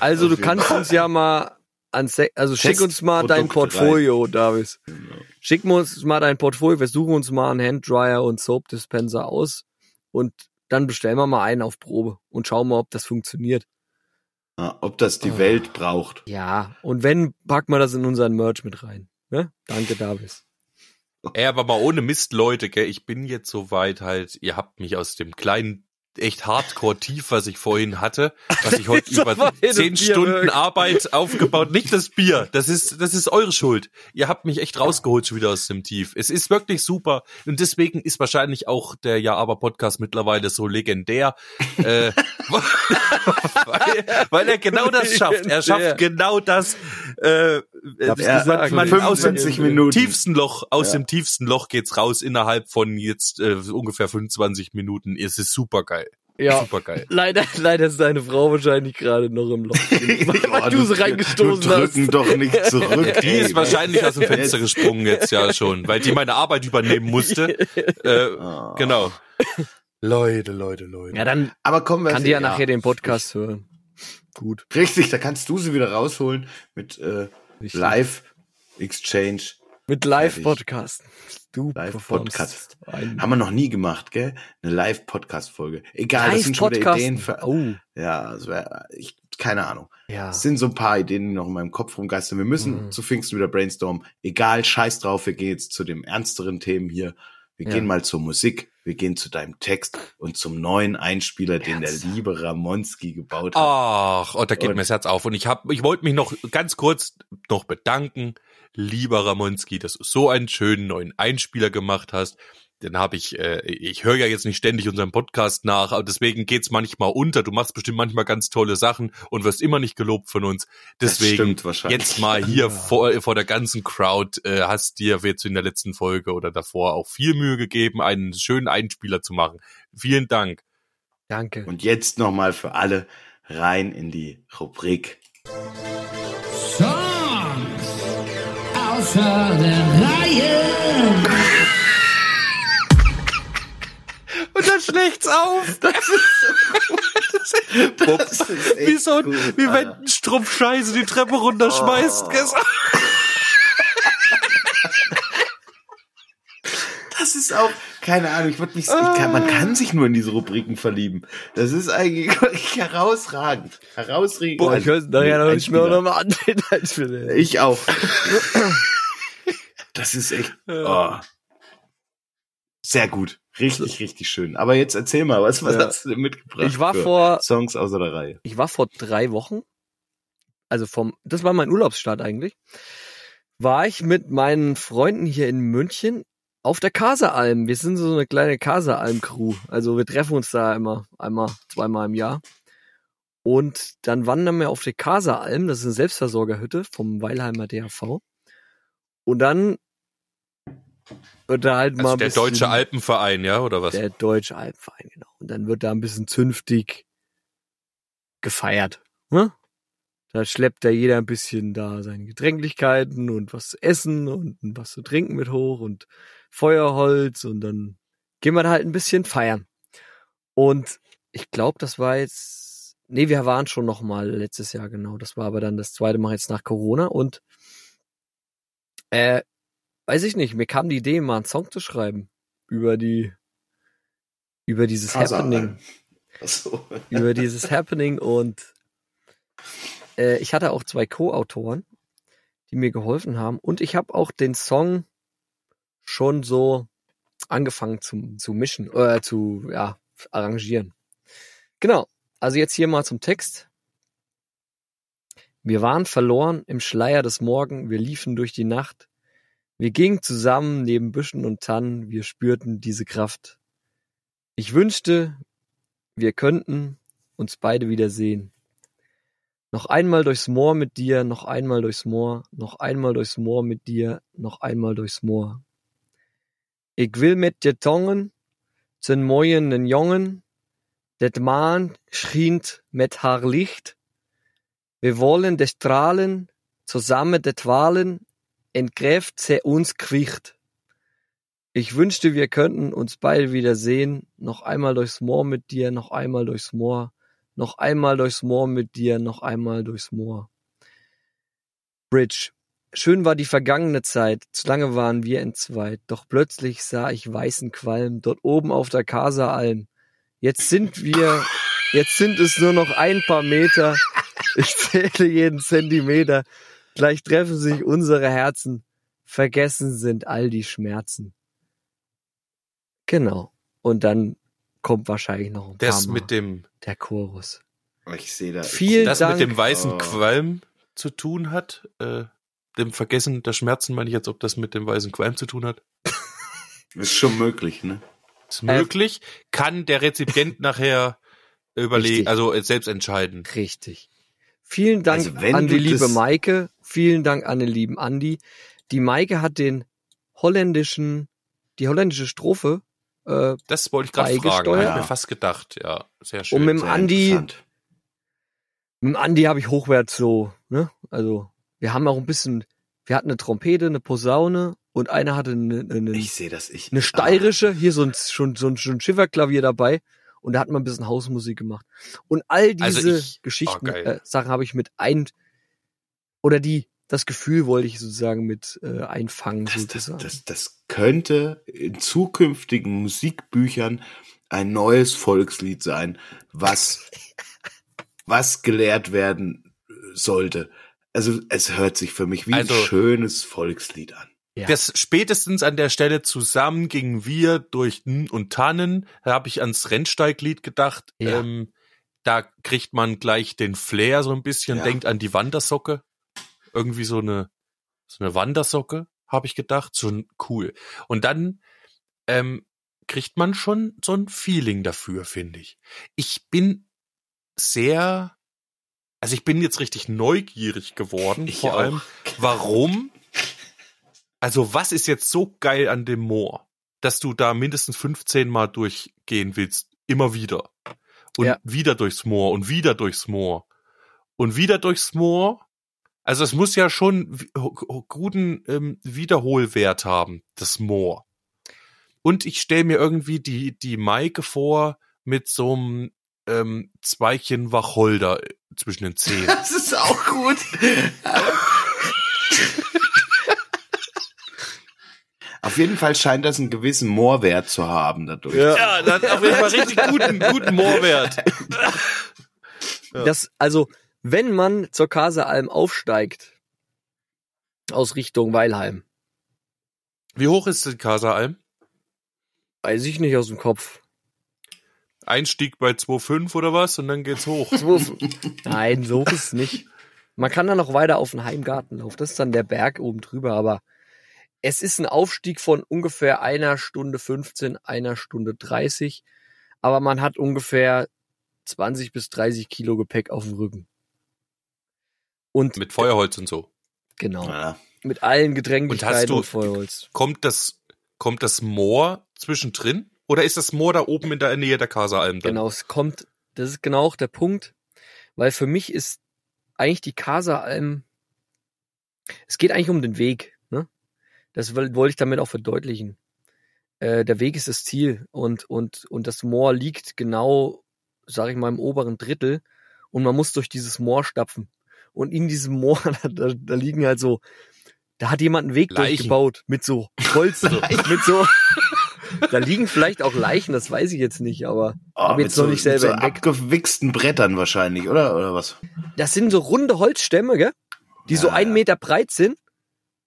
Also Auf du kannst Fall. uns ja mal an Se also schick uns mal dein Portfolio, Davis. Schick uns mal dein Portfolio, wir suchen uns mal einen Handdryer und Soap Dispenser aus und dann bestellen wir mal einen auf Probe und schauen mal, ob das funktioniert. Ja, ob das die Oh. Welt braucht. Ja, und wenn, packen wir das in unseren Merch mit rein. Ne? Danke, Davis. Ey, aber mal ohne Mist, Leute, gell, ich bin jetzt so weit halt, ihr habt mich aus dem kleinen, echt Hardcore-Tief, was ich vorhin hatte, was ich heute über zehn Stunden. Arbeit aufgebaut, nicht das Bier, das ist, das ist eure Schuld. Ihr habt mich echt rausgeholt schon wieder aus dem Tief. Es ist wirklich super und deswegen ist wahrscheinlich auch der Ja Aber Podcast mittlerweile so legendär, äh, weil, weil er genau das schafft. Er schafft genau das, äh, man- gesagt, man, oder? aus dem 25 Minuten. tiefsten Loch, aus Ja. dem tiefsten Loch geht's raus innerhalb von jetzt äh, ungefähr 25 Minuten. Es ist super geil. Ja. Super geil. Leider, leider ist deine Frau wahrscheinlich gerade noch im Loch. weil du sie reingestoßen du drücken hast. doch nicht zurück. Die ist wahrscheinlich aus dem Fenster gesprungen jetzt ja schon, weil die meine Arbeit übernehmen musste. Äh, Ah. genau. Leute, Leute, Leute. Ja, dann Aber kommen wir kann die ja nachher den Podcast hören. Gut. Richtig, da kannst du sie wieder rausholen mit äh, Richtig. Live Exchange. Mit Live-Podcast. Du Live-Podcast. Haben wir noch nie gemacht, gell? Eine Live-Podcast-Folge. Egal, das sind schon wieder. Ideen für. Oh, Ja, das wär, ich, keine Ahnung. ja. Es sind so ein paar Ideen, die noch in meinem Kopf rumgeistern. Wir müssen Mhm. zu Pfingsten wieder brainstormen. Egal, scheiß drauf, wir gehen jetzt zu den ernsteren Themen hier. Wir Ja. gehen mal zur Musik, wir gehen zu deinem Text und zum neuen Einspieler, den der liebe Ramonski gebaut hat. Ach, oh, da geht Und- mir das Herz auf. Und ich hab, ich wollte mich noch ganz kurz noch bedanken, lieber Ramonski, dass du so einen schönen neuen Einspieler gemacht hast. Den habe ich, äh, ich höre ja jetzt nicht ständig unseren Podcast nach, aber deswegen geht's manchmal unter. Du machst bestimmt manchmal ganz tolle Sachen und wirst immer nicht gelobt von uns. Deswegen jetzt mal hier vor, vor der ganzen Crowd äh, hast dir jetzt in der letzten Folge oder davor auch viel Mühe gegeben, einen schönen Einspieler zu machen. Vielen Dank. Danke. Und jetzt nochmal für alle rein in die Rubrik. Außer der Reihe. Und dann schlägt's auf. Das ist wie so ein, gut, wie wenn ein Strumpf Scheiße die Treppe runterschmeißt. Oh. Das ist auch, keine Ahnung, ich würde mich, ich kann, man kann sich nur in diese Rubriken verlieben. Das ist eigentlich herausragend. Herausragend. Boah, ich höre es nachher noch nicht mehr nochmal an. Ich auch. Das ist echt, oh. Sehr gut. Richtig, richtig schön. Aber jetzt erzähl mal, was, was Ja. hast du denn mitgebracht? Ich war vor, Songs außer der Reihe. ich war vor drei Wochen, also vom, das war mein Urlaubsstart eigentlich, war ich mit meinen Freunden hier in München auf der Kaseralm. Wir sind so eine kleine Kaseralm-Crew. Also wir treffen uns da immer einmal, zweimal im Jahr. Und dann wandern wir auf der Kaseralm, das ist eine Selbstversorgerhütte vom Weilheimer DRV. Und dann da halt mal Also ein der bisschen- Deutsche Alpenverein, ja, oder was? der Deutsche Alpenverein, genau. Und dann wird da ein bisschen zünftig gefeiert. Ne? Da schleppt da jeder ein bisschen da seine Getränklichkeiten und was zu essen und was zu trinken mit hoch und Feuerholz und dann gehen wir da halt ein bisschen feiern. Und ich glaube, das war jetzt, nee, wir waren schon noch mal letztes Jahr genau. Das war aber dann das zweite Mal jetzt nach Corona und äh, weiß ich nicht, mir kam die Idee, mal einen Song zu schreiben über die, über dieses Happening, Achso. über dieses Happening und äh, ich hatte auch zwei Co-Autoren, die mir geholfen haben. Und ich habe auch den Song schon so angefangen zu, zu mischen, äh, zu ja, arrangieren. Genau. Also jetzt hier mal zum Text. Wir waren verloren im Schleier des Morgen, wir liefen durch die Nacht. Wir gingen zusammen neben Büschen und Tannen, wir spürten diese Kraft. Ich wünschte, wir könnten uns beide wiedersehen. Noch einmal durchs Moor mit dir, noch einmal durchs Moor, noch einmal durchs Moor mit dir, noch einmal durchs Moor. Ich will mit dir tongen, zum mooien den Jongen, det Maan schient mit haar Licht. Wir wollen de Strahlen, zusammen de Twalen, entkräft se uns Quicht. Ich wünschte, wir könnten uns beide wiedersehen, noch einmal durchs Moor mit dir, noch einmal durchs Moor, noch einmal durchs Moor mit dir, noch einmal durchs Moor. Bridge. Schön war die vergangene Zeit, zu lange waren wir entzweit, doch plötzlich sah ich weißen Qualm dort oben auf der Kaseralm. Jetzt sind wir, jetzt sind es nur noch ein paar Meter. Ich zähle jeden Zentimeter. Gleich treffen sich unsere Herzen. Vergessen sind all die Schmerzen. Genau. Und dann kommt wahrscheinlich noch ein paar Das Mal mit dem, der Chorus. Ich sehe da. Vielen das Dank. mit dem weißen Oh. Qualm zu tun hat, äh, dem Vergessen der Schmerzen meine ich jetzt, ob das mit dem weißen Qualm zu tun hat. Ist schon möglich, ne? Ist möglich. Kann der Rezipient nachher überlegen, Richtig. also selbst entscheiden. Richtig. Vielen Dank Also wenn an die liebe Maike. Vielen Dank an den lieben Andi. Die Maike hat den holländischen, die holländische Strophe, äh, Das wollte ich gerade fragen. Habe ich mir fast gedacht. Ja, sehr schön. und mit dem Sehr Andi, interessant. mit dem Andi habe ich hochwert so, ne? Also, wir haben auch ein bisschen, wir hatten eine Trompete, eine Posaune und einer hatte eine, eine, Ich sehe das. Ich, eine steirische, hier so ein, schon, so ein, ein Schifferklavier dabei. Und da hat man ein bisschen Hausmusik gemacht. Und all diese Also ich- Geschichten, oh, äh, Sachen habe ich mit ein, oder die, das Gefühl wollte ich sozusagen mit äh, einfangen, Das, das, sozusagen. das, das könnte in zukünftigen Musikbüchern ein neues Volkslied sein, was, was gelehrt werden sollte. Also es hört sich für mich wie Also- ein schönes Volkslied an. Ja. Das spätestens an der Stelle zusammen gingen wir durch N und Tannen. Da habe ich ans Rennsteiglied gedacht. Ja. Ähm, da kriegt man gleich den Flair so ein bisschen, Ja. denkt an die Wandersocke. Irgendwie so eine, so eine Wandersocke, habe ich gedacht. Schon cool. Und dann ähm, kriegt man schon so ein Feeling dafür, finde ich. Ich bin sehr, also ich bin jetzt richtig neugierig geworden, Ich vor auch. allem, warum also was ist jetzt so geil an dem Moor, dass du da mindestens 15 Mal durchgehen willst, immer wieder. Und Ja. wieder durchs Moor und wieder durchs Moor. Und wieder durchs Moor. Also es muss ja schon guten ähm, Wiederholwert haben, das Moor. Und ich stelle mir irgendwie die, die Maike vor mit so einem ähm, Zweigchen Wacholder zwischen den Zähnen. Das ist auch gut. Auf jeden Fall scheint das einen gewissen Moorwert zu haben dadurch. Ja, dann auf jeden Fall richtig guten, guten Moorwert. Ja. Das, also, wenn man zur Kaseralm aufsteigt, aus Richtung Weilheim, Wie hoch ist die Kaseralm? weiß ich nicht aus dem Kopf. Einstieg bei 2,5 oder was und dann geht's hoch. Nein, so hoch ist es nicht. Man kann dann noch weiter auf den Heimgarten laufen. Das ist dann der Berg oben drüber, aber es ist ein Aufstieg von ungefähr einer Stunde 15, einer Stunde 30. Aber man hat ungefähr 20 bis 30 Kilo Gepäck auf dem Rücken. Und Mit Feuerholz und so. genau, Ja. mit allen Und hast Gedränglichkeiten du- und Feuerholz. Kommt das, kommt das Moor zwischendrin? Oder ist das Moor da oben in der Nähe der Kaseralm dann? Genau, es kommt, das ist genau auch der Punkt, weil für mich ist eigentlich die Kaseralm, es geht eigentlich um den Weg, ne? Das woll- wollte ich damit auch verdeutlichen. Äh, der Weg ist das Ziel und, und, und das Moor liegt genau, sag ich mal, im oberen Drittel und man muss durch dieses Moor stapfen. Und in diesem Moor, da, da, da liegen halt so, da hat jemand einen Weg Leichen. durchgebaut mit so Holz, mit so, Da liegen vielleicht auch Leichen, das weiß ich jetzt nicht, aber Oh, hab mit jetzt noch so, nicht mit selber so entdeckt. abgewichsten Brettern wahrscheinlich, oder? Oder was? Das sind so runde Holzstämme, gell? Die so Ja, einen ja. Meter breit sind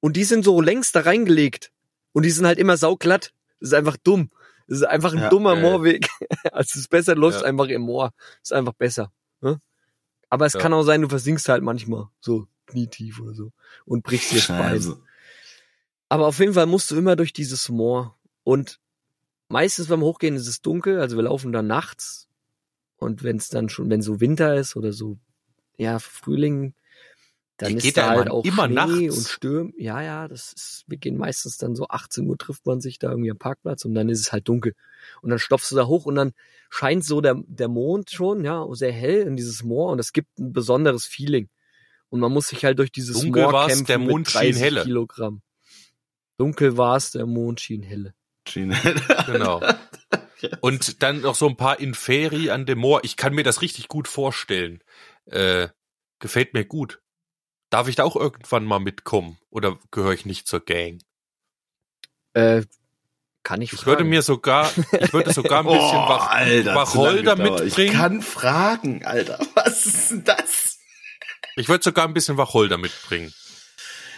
und die sind so längs da reingelegt. Und die sind halt immer sauglatt. Das ist einfach dumm. Das ist einfach ein Ja, dummer ja. Moorweg. Also es ist besser, du läufst Ja. einfach im Moor. Das ist einfach besser. Ne? Aber es Ja. kann auch sein, du versinkst halt manchmal so knietief oder so und brichst dir Bein. Scheiße. Aber auf jeden Fall musst du immer durch dieses Moor. Und meistens beim Hochgehen ist es dunkel, also wir laufen dann nachts. Und wenn es dann schon, wenn so Winter ist oder so, ja, Frühling, dann Ihr ist geht da halt auch immer Schnee nachts? und Stürm. Ja, ja, das ist, wir gehen meistens dann so 18 Uhr trifft man sich da irgendwie am Parkplatz und dann ist es halt dunkel. Und dann stopfst du da hoch und dann scheint so der, der Mond schon, ja, sehr hell in dieses Moor und es gibt ein besonderes Feeling. Und man muss sich halt durch dieses Dunkel Moor kämpfen der Mond mit schien 30 helle. Kilogramm. Dunkel war es, der Mond schien helle. Genau. Und dann noch so ein paar Inferi an dem Moor. Ich kann mir das richtig gut vorstellen. Äh, gefällt mir gut. Darf ich da auch irgendwann mal mitkommen? Oder gehöre ich nicht zur Gang? Äh, kann ich Ich würde fragen. mir sogar, ich würde sogar ein bisschen Oh, Wach, Alter, Wacholder mitbringen. Ich kann fragen, Alter. Was ist denn das? Ich würde sogar ein bisschen Wacholder mitbringen.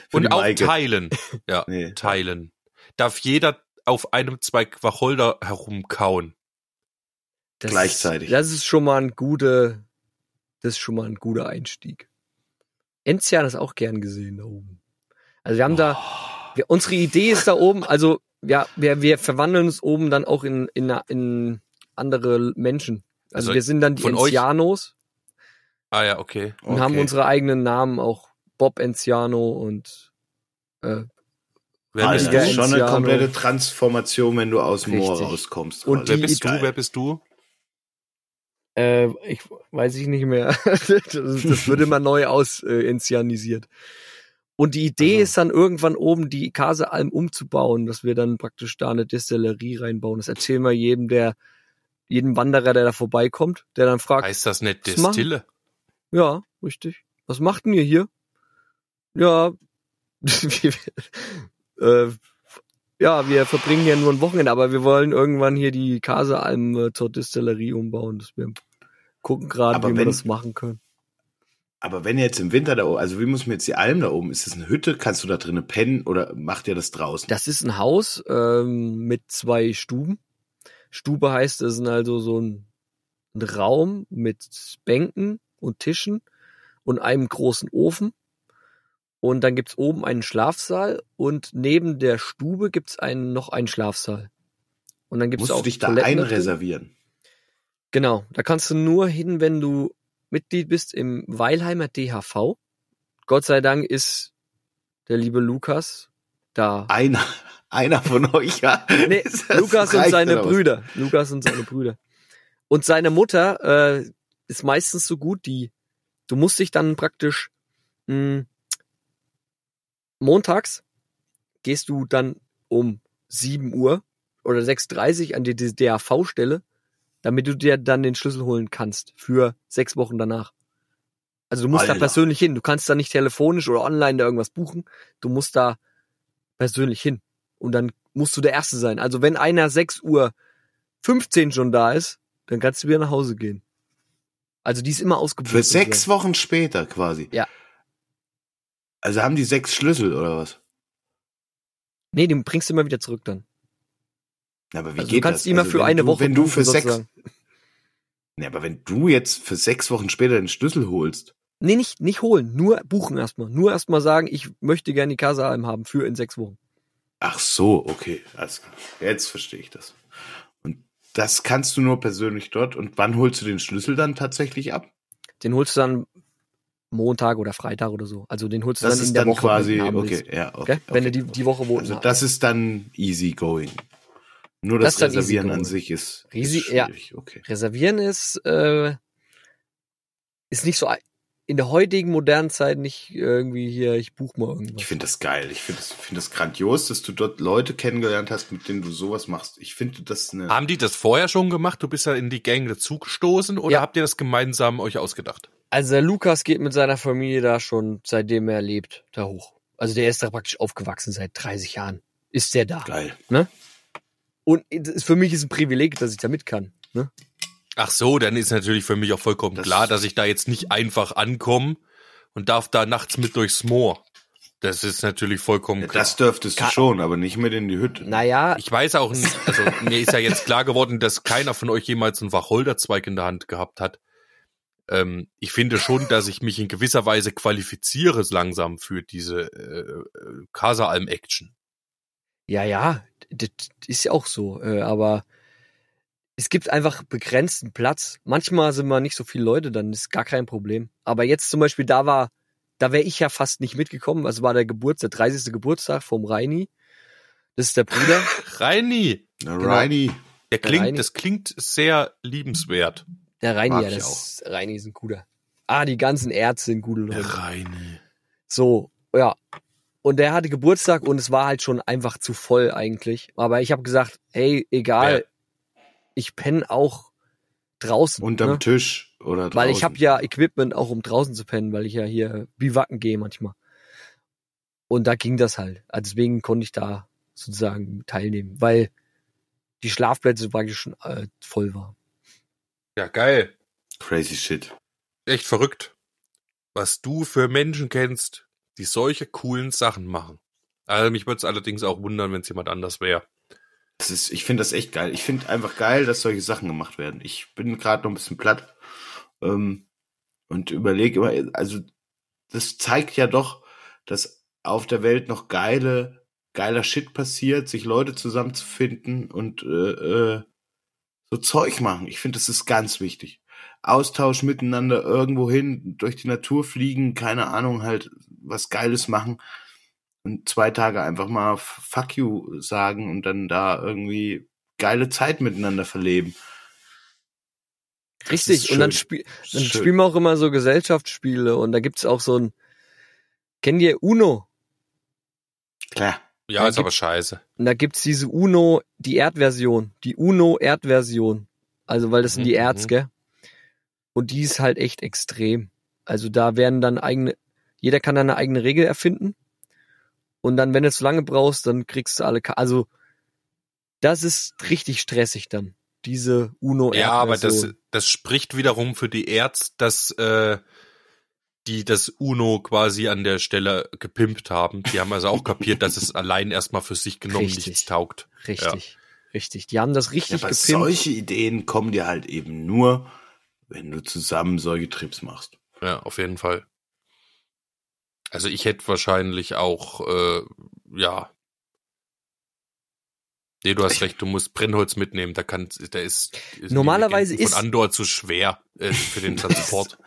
Für Und auch Maike. teilen. Ja, Nee. teilen. Darf jeder auf einem Zweig Wacholder herumkauen. Das gleichzeitig. Ist, das ist schon mal ein guter, das ist schon mal ein guter Einstieg. Enzian ist auch gern gesehen da oben. Also wir haben da, Oh. wir, unsere Idee ist da oben, also ja, wir, wir verwandeln uns oben dann auch in, in, in andere Menschen. Also, Also wir sind dann die Enzianos Ah ja, okay. und Okay. haben unsere eigenen Namen, auch Bob Enziano und äh, Wer Ah, das ist schon eine komplette Transformation, wenn du aus dem Moor rauskommst. Und. Wer die bist du? Wer bist du? Äh, ich weiß ich nicht mehr. das, das wird immer neu aus äh. Und die Idee Also. ist dann irgendwann oben die Kasealm umzubauen, dass wir dann praktisch da eine Destillerie reinbauen. Das erzählen wir jedem, der jedem Wanderer, der da vorbeikommt, der dann fragt, Heißt das nicht? Destille? ja, richtig. Was macht denn ihr hier? Ja, wir, äh, ja, wir verbringen hier nur ein Wochenende, aber wir wollen irgendwann hier die Kasealm äh, zur Destillerie umbauen. Das wir gucken gerade, wie wir das machen können. Aber wenn jetzt im Winter da oben, also wie muss man jetzt die Alm da oben? Ist das eine Hütte? Kannst du da drinnen pennen oder macht ihr das draußen? Das ist ein Haus ähm, mit zwei Stuben. Stube heißt, es ist also so ein, ein Raum mit Bänken und Tischen und einem großen Ofen. Und dann gibt's oben einen Schlafsaal und neben der Stube gibt's einen, noch einen Schlafsaal. Und dann gibt's Musst auch du dich da Toiletten einreservieren? Genau, da kannst du nur hin, wenn du Mitglied bist im Weilheimer DHV. Gott sei Dank ist der liebe Lukas da. Einer, einer von euch, ja. Nee, Lukas und seine? Brüder. Lukas und seine Brüder. Und seine Mutter äh, ist meistens so gut, die du musst dich dann praktisch mh, montags gehst du dann um 7 Uhr oder 6.30 Uhr an die DAV-Stelle, damit du dir dann den Schlüssel holen kannst für sechs Wochen danach. Also du musst da Alter. persönlich hin. Du kannst da nicht telefonisch oder online da irgendwas buchen. Du musst da persönlich hin. Und dann musst du der Erste sein. Also wenn einer 6 Uhr 15 schon da ist, dann kannst du wieder nach Hause gehen. Also die ist immer ausgebucht. Für sechs Wochen später quasi. Ja. Also haben die sechs Schlüssel oder was? Nee, den bringst du immer wieder zurück dann. Ja, aber wie Also du geht kannst das? immer Also für eine du, Woche Wenn du für sechs, nee, aber wenn du jetzt für sechs Wochen später den Schlüssel holst, Nee, nicht, nicht holen, nur buchen erstmal. Nur erstmal sagen, ich möchte gerne die Casa Alm haben für in sechs Wochen. ach so, okay, klar. Jetzt verstehe ich das. Und das kannst du nur persönlich dort. Und wann holst du den Schlüssel dann tatsächlich ab? Den holst du dann Montag oder Freitag oder so. Also den holst du Das dann ist in der dann Woche. quasi, wenn du haben okay, ja, okay. Gell? Wenn okay, du die, okay. die Woche wohnen Also das ist dann easy going. Nur Das das, Reservieren an sich ist, Easy- ist ja. Okay. Reservieren ist, äh, ist nicht so, in der heutigen modernen Zeit nicht irgendwie hier, ich buch mal irgendwas. Ich finde das geil. Ich finde das, finde das grandios, dass du dort Leute kennengelernt hast, mit denen du sowas machst. Ich finde das eine. Haben die das vorher schon gemacht? Du bist ja in die Gang dazugestoßen oder Ja. habt ihr das gemeinsam euch ausgedacht? Also der Lukas geht mit seiner Familie da schon, seitdem er lebt, da hoch. Also der ist da praktisch aufgewachsen seit 30 Jahren. Ist der da. Geil. Und für mich ist ein Privileg, dass ich da mit kann. Ne? Ach so, dann ist natürlich für mich auch vollkommen Das- klar, dass ich da jetzt nicht einfach ankomme und darf da nachts mit durchs Moor. Das ist natürlich vollkommen klar. Das dürftest du Ka- schon, aber nicht mit in die Hütte. Naja, Ich weiß auch nicht, also mir ist ja jetzt klar geworden, dass keiner von euch jemals einen Wacholderzweig in der Hand gehabt hat. Ähm, ich finde schon, dass ich mich in gewisser Weise qualifiziere langsam für diese äh, äh, Casa-Alm-Action. Ja, ja, das ist ja auch so. Äh, aber es gibt einfach begrenzten Platz. Manchmal sind wir nicht so viele Leute, dann ist gar kein Problem. Aber jetzt zum Beispiel, da war, da wäre ich ja fast nicht mitgekommen. Also war der Geburtstag, der 30. Geburtstag vom Reini. Das ist der Bruder. Reini, Na, Genau. Reini. der klingt, Reini. das klingt sehr liebenswert. Der Reini, Mag ja, das Reini ist ein guter. Ah, die ganzen Ärzte sind gute Der Leute. Reini. So, ja. Und der hatte Geburtstag und es war halt schon einfach zu voll eigentlich. Aber ich habe gesagt, hey, egal, ich penne auch draußen. Unterm ne? Tisch oder draußen. Weil ich habe ja Equipment auch um draußen zu pennen, weil ich ja hier biwacken gehe manchmal. Und da ging das halt. Also Deswegen konnte ich da sozusagen teilnehmen, weil die Schlafplätze praktisch schon äh, voll waren. Ja, geil. Crazy shit. Echt verrückt. Was du für Menschen kennst, die solche coolen Sachen machen. Also mich würde es allerdings auch wundern, wenn es jemand anders wäre. Das ist, ich finde das echt geil. Ich finde einfach geil, dass solche Sachen gemacht werden. Ich bin gerade noch ein bisschen platt ähm, und überlege immer, also das zeigt ja doch, dass auf der Welt noch geile, geiler Shit passiert, sich Leute zusammenzufinden und äh, äh, so Zeug machen. Ich finde, das ist ganz wichtig. Austausch miteinander irgendwo hin, durch die Natur fliegen, keine Ahnung, halt was Geiles machen und zwei Tage einfach mal fuck you sagen und dann da irgendwie geile Zeit miteinander verleben. Das Richtig. Und dann, spiel, dann schön. spielen wir auch immer so Gesellschaftsspiele und da gibt's auch so ein, kennt ihr Uno? Klar. Ja, Ja, ist aber scheiße. Und da gibt's diese Uno, die Erdversion, die Uno-Erdversion. Also, weil das sind Mhm, die Erds, mhm. gell? Und die ist halt echt extrem. Also da werden dann eigene, jeder kann dann eine eigene Regel erfinden. Und dann, wenn du zu lange brauchst, dann kriegst du alle, Ka also das ist richtig stressig dann. Diese uno Ja, aber das, Erdversion. das spricht wiederum für die Erz, dass äh, die das Uno quasi an der Stelle gepimpt haben. Die haben also auch kapiert, dass es allein erstmal für sich genommen Richtig. nichts taugt. Richtig, richtig. Die haben das Ja, richtig aber gepimpt. solche Ideen kommen dir halt eben nur, wenn du zusammen solche Trips machst. Ja, auf jeden Fall. Also ich hätte wahrscheinlich auch, äh, ja. Nee, du hast recht, du musst Brennholz mitnehmen. Da kann, der ist, ist Normalerweise von ist- Andor zu schwer äh, für den Transport.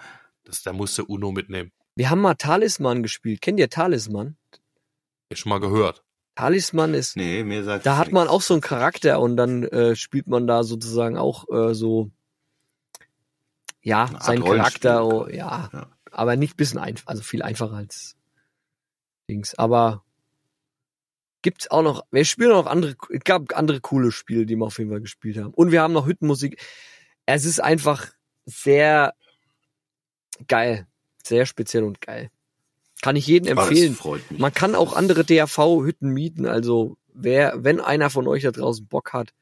das, da musst du Uno mitnehmen. Wir haben mal Talisman gespielt. Kennt ihr Talisman? Ja, schon mal gehört. Talisman ist Nee, mir sagt Da hat man nichts. auch so einen Charakter und dann äh, spielt man da sozusagen auch äh, so ja seinen Rollenspiel Charakter oh, ja, Ja. Aber nicht bisschen einfach also viel einfacher als Dings. Aber gibt's auch noch wir spielen auch noch andere es gab andere coole Spiele die wir auf jeden Fall gespielt haben. Und wir haben noch Hüttenmusik. Es ist einfach sehr geil. Sehr speziell und geil. Kann ich jedem empfehlen. man kann auch andere DAV-Hütten mieten. Also wer, wenn einer von euch da draußen Bock hat,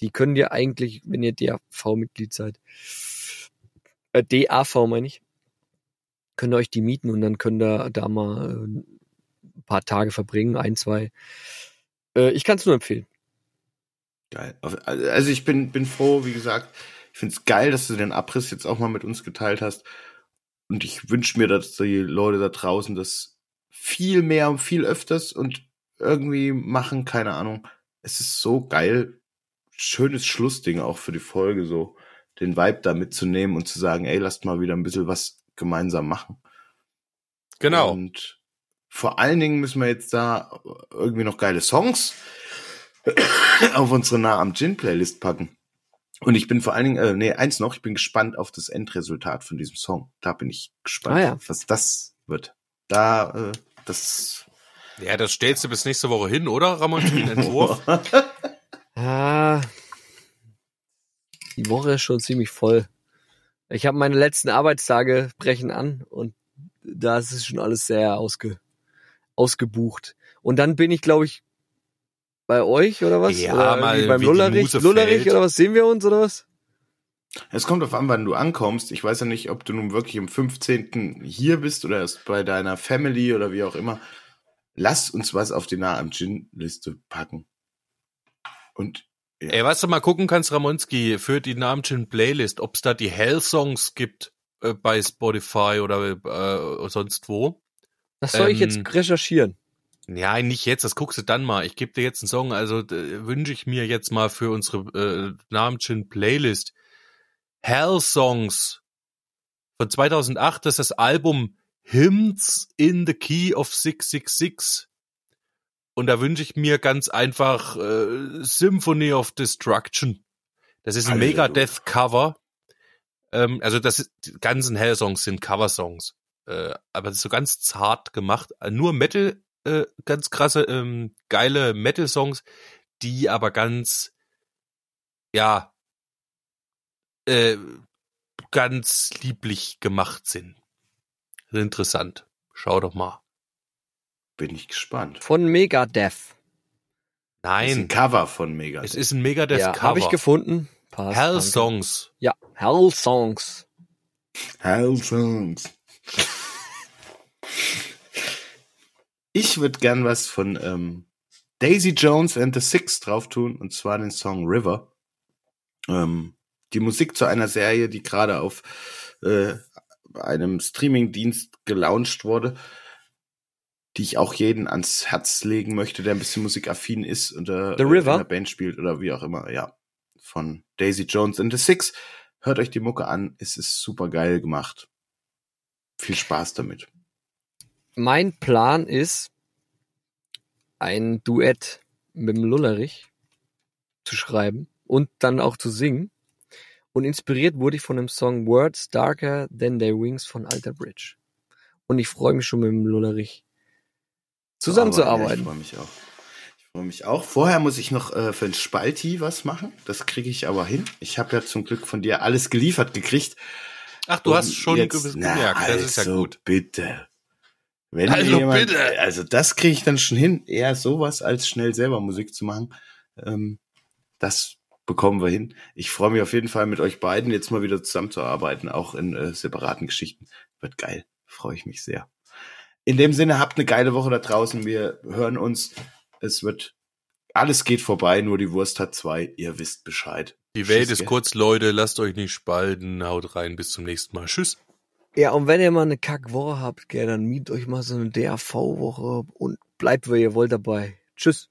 die können dir eigentlich, wenn ihr DAV-Mitglied seid, äh, DAV meine ich, könnt ihr euch die mieten und dann könnt ihr da mal äh, ein paar Tage verbringen, ein, zwei. Äh, ich kann es nur empfehlen. Geil. Also ich bin, bin froh, wie gesagt. Ich finde es geil, dass du den Abriss jetzt auch mal mit uns geteilt hast. Und ich wünsche mir, dass die Leute da draußen das viel mehr und viel öfters und irgendwie machen, keine Ahnung. Es ist so geil. Schönes Schlussding auch für die Folge, so den Vibe da mitzunehmen und zu sagen, ey, lasst mal wieder ein bisschen was gemeinsam machen. Genau. Und vor allen Dingen müssen wir jetzt da irgendwie noch geile Songs auf unsere Nah am Gin Playlist packen. Und ich bin vor allen Dingen, äh, nee, eins noch, ich bin gespannt auf das Endresultat von diesem Song. Da bin ich gespannt, Ah, ja. was das wird. Da, äh, das. Ja, das stellst du bis nächste Woche hin, oder, Ramon? Den Entwurf? Ah, die Woche ist schon ziemlich voll. Ich habe meine letzten Arbeitstage brechen an und da ist es schon alles sehr ausge, ausgebucht. Und dann bin ich, glaube ich, Bei euch oder was? Ja, oder mal beim Lullerich, Lullerich oder was? Sehen wir uns oder was? Es kommt auf an, wann du ankommst. Ich weiß ja nicht, ob du nun wirklich am 15. hier bist oder erst bei deiner Family oder wie auch immer. Lass uns was auf die Nah am Gin-Liste packen. Und ja, Ey, was du mal gucken kannst, Ramonski, für die Namensschön Playlist, ob es da die Hell-Songs gibt äh, bei Spotify oder äh, sonst wo. Das soll ich Ähm, jetzt recherchieren. Ja, nicht jetzt, das guckst du dann mal. Ich gebe dir jetzt einen Song, also wünsche ich mir jetzt mal für unsere äh, Namensschön Playlist Hell Songs von 2008, das ist das Album Hymns in the Key of 666. Und da wünsche ich mir ganz einfach äh, Symphony of Destruction. Das ist ein. Megadeth-Cover. Ähm, also das ist, die ganzen Hell-Songs sind Cover-Songs. Äh, aber das ist so ganz zart gemacht. Äh, Nur Metal, äh, ganz krasse, ähm, geile Metal-Songs, die aber ganz, ja, äh, ganz lieblich gemacht sind. Interessant. Schau doch mal. Bin ich gespannt. Von Megadeth. Das ist ein Nein, Cover von Mega. es ist ein Megadeth ja, Cover. habe ich gefunden. Passt, Hell danke. Songs. Ja, Hell Songs. Hell Songs. Ich würde gern was von ähm, Daisy Jones and the Six drauf tun, und zwar den Song River. Ähm, die Musik zu einer Serie, die gerade auf äh, einem Streamingdienst gelauncht wurde, die ich auch jeden ans Herz legen möchte, der ein bisschen musikaffin ist und äh, The River? in der Band spielt oder wie auch immer. Ja, von Daisy Jones and the Six. Hört euch die Mucke an, es ist super geil gemacht. Viel Spaß damit. Mein Plan ist, ein Duett mit dem Lullerich zu schreiben und dann auch zu singen. Und inspiriert wurde ich von dem Song Words Darker Than Their Wings von Alter Bridge. Und ich freue mich schon mit dem Lullerich zusammenzuarbeiten. Ich freue mich auch. Ich freue mich auch. Vorher muss ich noch äh, für den Spalti was machen. Das kriege ich aber hin. Ich habe ja zum Glück von dir alles geliefert gekriegt. Ach, du Und hast schon jetzt- gewiss na, gemerkt. Das ist ja also gut. Bitte. Wenn Also jemand, bitte. Also das kriege ich dann schon hin. Eher sowas als schnell selber Musik zu machen. Ähm, das bekommen wir hin. Ich freue mich auf jeden Fall mit euch beiden jetzt mal wieder zusammenzuarbeiten, auch in äh, separaten Geschichten. Wird geil. Freue ich mich sehr. In dem Sinne, habt eine geile Woche da draußen. Wir hören uns. Es wird, alles geht vorbei, nur die Wurst hat zwei. Ihr wisst Bescheid. Die Welt Tschüss, ist kurz, Leute. Lasst euch nicht spalten. Haut rein. Bis zum nächsten Mal. Tschüss. Ja, und wenn ihr mal eine Kackwoche habt, gell, dann mietet euch mal so eine DAV-Woche und bleibt, wer ihr wollt dabei. Tschüss.